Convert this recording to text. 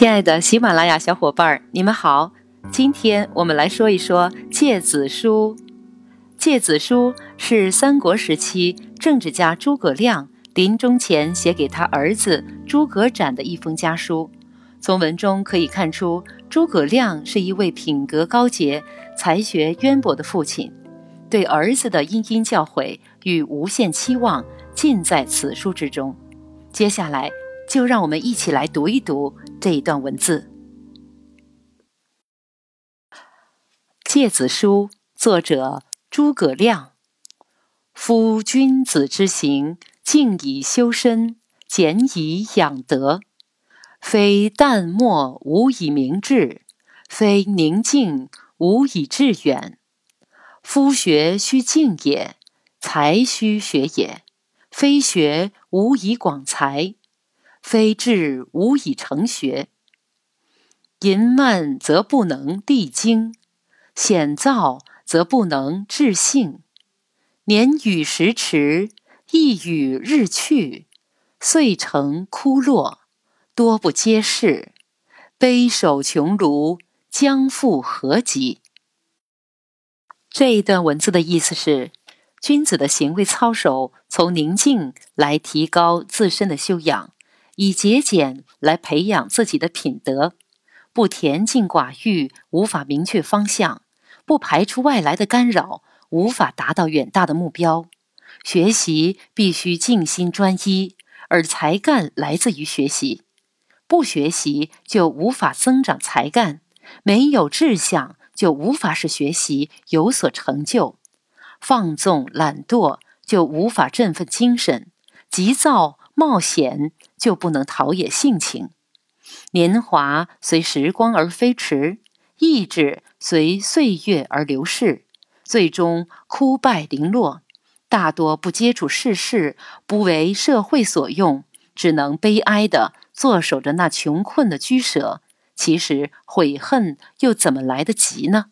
亲爱的喜马拉雅小伙伴儿，你们好！今天我们来说一说《诫子书》。《诫子书》是三国时期政治家诸葛亮临终前写给他儿子诸葛展的一封家书。从文中可以看出，诸葛亮是一位品格高洁、才学渊博的父亲，对儿子的殷殷教诲与无限期望尽在此书之中。接下来。就让我们一起来读一读这一段文字，《诫子书》作者诸葛亮。夫君子之行，静以修身，俭以养德。非淡漠无以明志，非宁静无以致远。夫学须静也，才须学也。非学无以广才。非志无以成学，淫慢则不能励精，险躁则不能治性。年与时驰，意与日去，遂成枯落，多不接世。悲守穷庐，将复何及？这一段文字的意思是：君子的行为操守，从宁静来提高自身的修养。以节俭来培养自己的品德，不恬静寡欲，无法明确方向；不排除外来的干扰，无法达到远大的目标。学习必须静心专一，而才干来自于学习。不学习就无法增长才干，没有志向就无法使学习有所成就。放纵懒惰就无法振奋精神，急躁冒险。就不能陶冶性情，年华随时光而飞驰，意志随岁月而流逝，最终枯败零落。大多不接触世事，不为社会所用，只能悲哀地坐守着那穷困的居舍。其实悔恨又怎么来得及呢？